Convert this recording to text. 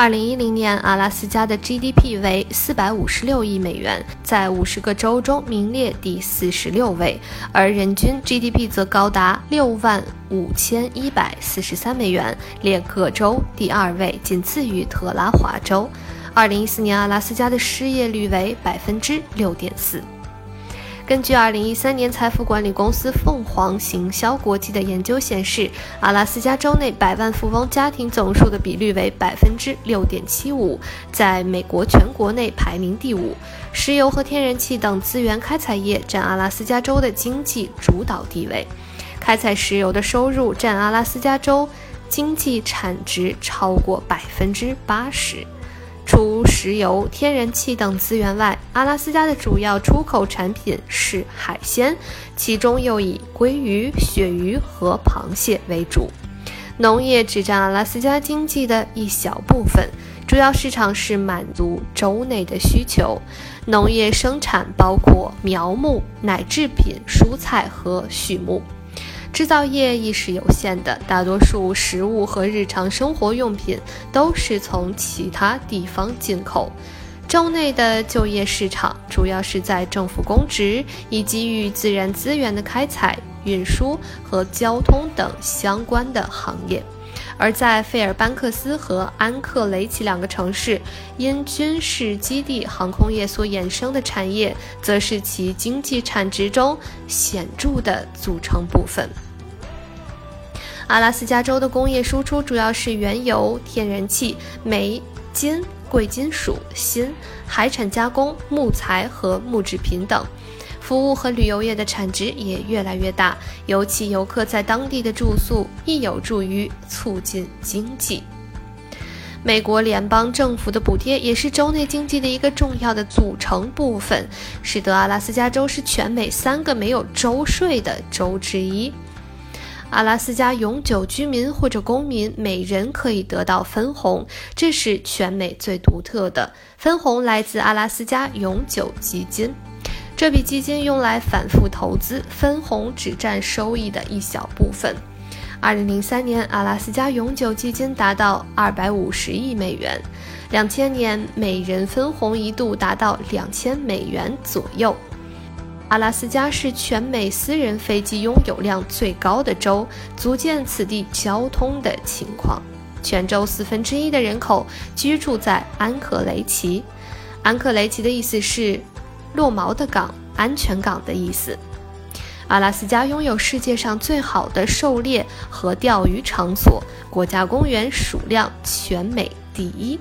二零一零年，阿拉斯加的 GDP 为四百五十六亿美元，在五十个州中名列第四十六位，而人均 GDP 则高达六万五千一百四十三美元，列各州第二位，仅次于特拉华州。二零一四年，阿拉斯加的失业率为百分之六点四。根据2013年财富管理公司凤凰行销国际的研究显示，阿拉斯加州内百万富翁家庭总数的比率为百分之六点七五，在美国全国内排名第五。石油和天然气等资源开采业占阿拉斯加州的经济主导地位，开采石油的收入占阿拉斯加州经济产值超过百分之八十。除石油、天然气等资源外，阿拉斯加的主要出口产品是海鲜，其中又以鲑鱼、鳕鱼和螃蟹为主。农业只占阿拉斯加经济的一小部分，主要市场是满足州内的需求。农业生产包括苗木、奶制品、蔬菜和畜牧。制造业亦是有限的，大多数食物和日常生活用品都是从其他地方进口。州内的就业市场主要是在政府公职以及与自然资源的开采、运输和交通等相关的行业。而在费尔班克斯和安克雷奇两个城市，因军事基地、航空业所衍生的产业，则是其经济产值中显著的组成部分。阿拉斯加州的工业输出主要是原油、天然气、煤、金、贵金属、锌、海产加工、木材和木制品等。服务和旅游业的产值也越来越大，尤其游客在当地的住宿亦有助于促进经济。美国联邦政府的补贴也是州内经济的一个重要的组成部分，使得阿拉斯加州是全美三个没有州税的州之一。阿拉斯加永久居民或者公民每人可以得到分红，这是全美最独特的分红，来自阿拉斯加永久基金。这笔基金用来反复投资，分红只占收益的一小部分。二零零三年，阿拉斯加永久基金达到二百五十亿美元；两千年，每人分红一度达到两千美元左右。阿拉斯加是全美私人飞机拥有量最高的州，足见此地交通的情况。全州四分之一的人口居住在安克雷奇，安克雷奇的意思是。落锚的港，安全港的意思。阿拉斯加拥有世界上最好的狩猎和钓鱼场所，国家公园数量全美第一。